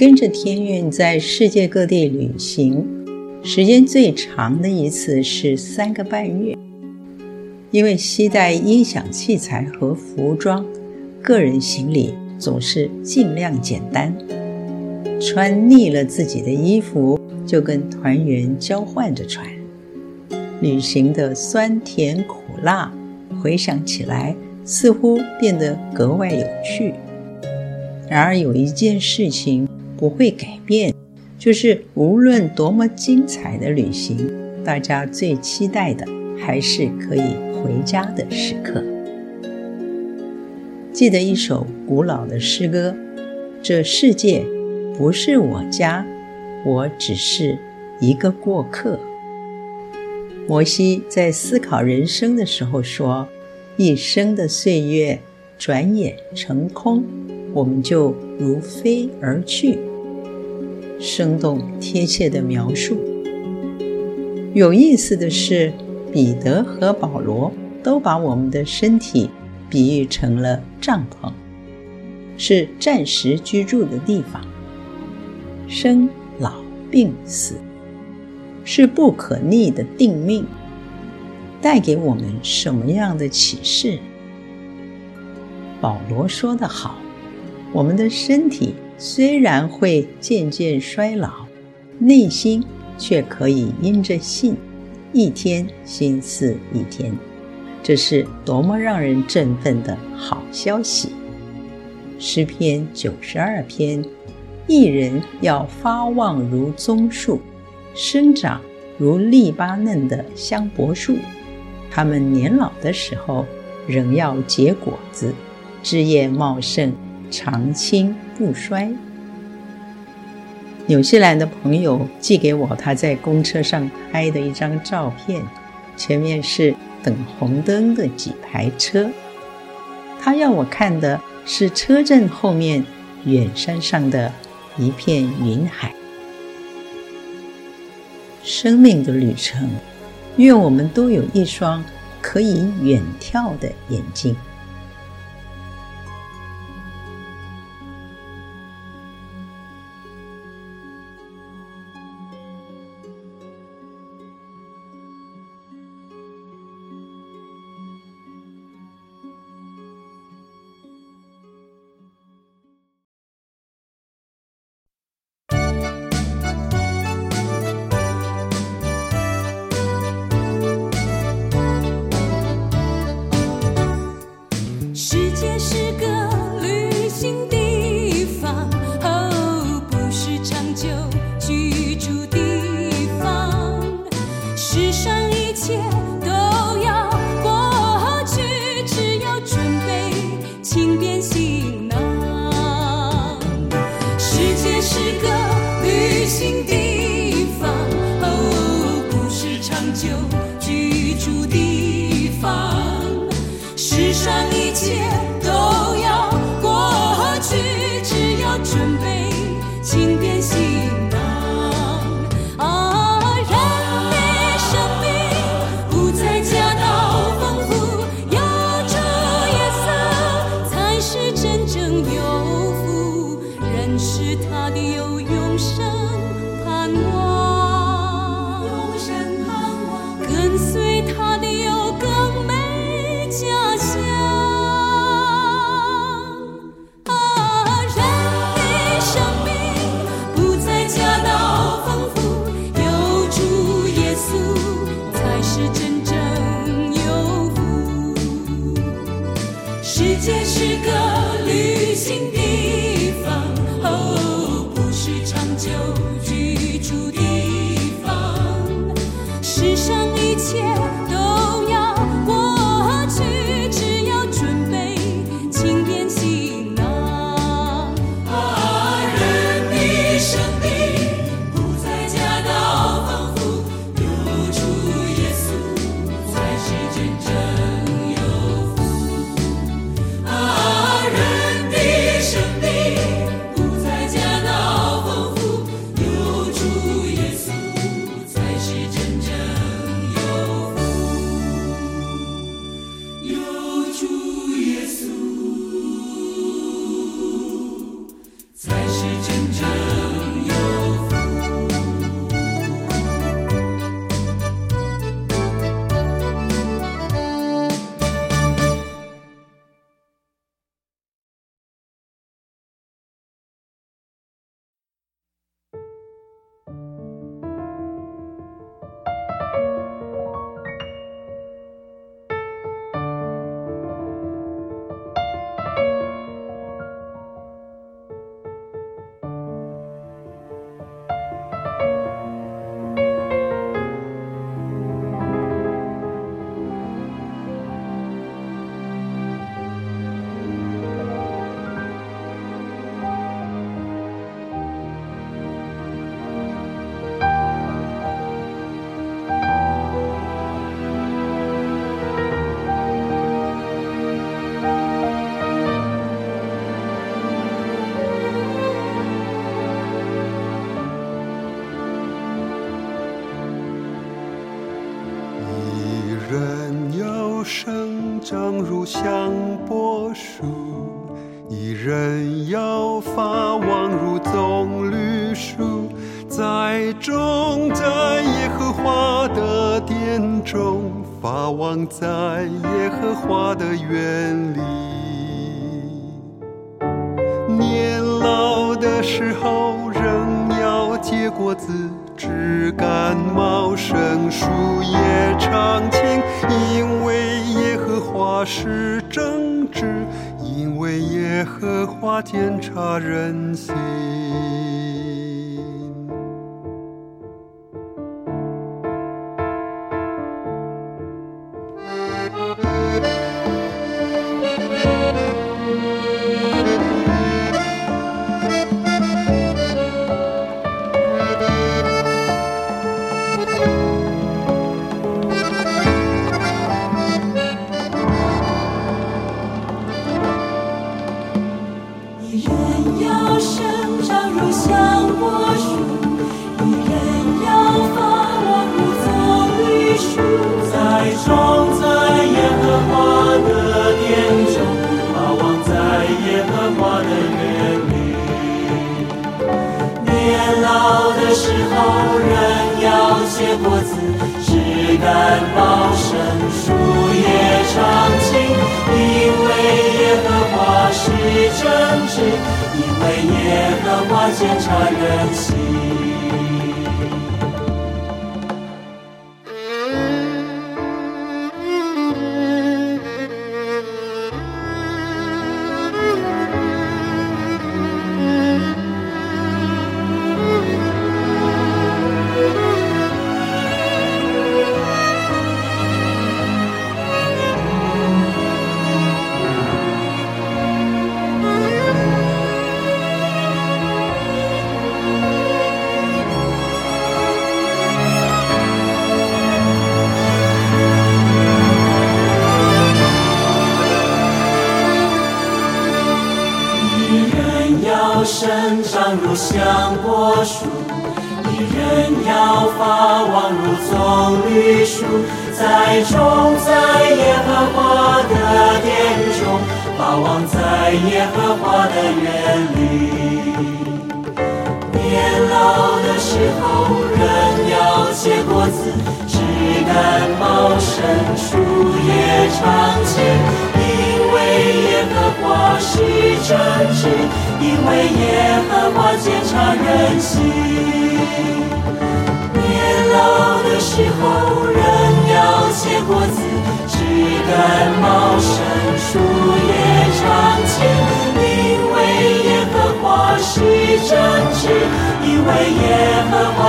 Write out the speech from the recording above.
跟着天运在世界各地旅行，时间最长的一次是三个半月。因为携带音响器材和服装，个人行李总是尽量简单。穿腻了自己的衣服，就跟团员交换着穿。旅行的酸甜苦辣，回想起来似乎变得格外有趣。然而有一件事情，不会改变，就是无论多么精彩的旅行，大家最期待的还是可以回家的时刻。记得一首古老的诗歌：“这世界不是我家，我只是一个过客。”摩西在思考人生的时候说：“一生的岁月转眼成空，我们就如飞而去。”生动贴切的描述。有意思的是，彼得和保罗都把我们的身体比喻成了帐篷，是暂时居住的地方。生老病死是不可逆的定命，带给我们什么样的启示？保罗说得好，我们的身体。虽然会渐渐衰老，内心却可以因着信，一天新似一天。这是多么让人振奋的好消息！诗篇九十二篇，一人要发旺如棕树，生长如利巴嫩的香柏树。他们年老的时候，仍要结果子，枝叶茂盛。长青不衰。纽西兰的朋友寄给我他在公车上拍的一张照片，前面是等红灯的几排车。他要我看的是车阵后面远山上的一片云海。生命的旅程，愿我们都有一双可以远眺的眼睛。树。一人要发望如棕榈树，栽种在耶和华的殿中，发望在耶和华的园里。年老的时候果子，枝干茂盛，树叶常青，因为耶和华是正直。因为耶和华监察人心检查人心。生长如香柏树，你人要发望如棕榈树，栽种在耶和华的殿中，发望在耶和华的园里。年老的时候，仍要结果子，枝干茂盛，树叶常青。因为耶和华是正直，因为耶和华鉴察人心。年老的时候，仍要结果子，枝干茂盛，树叶长青。因为耶和华是正直，因为耶和华。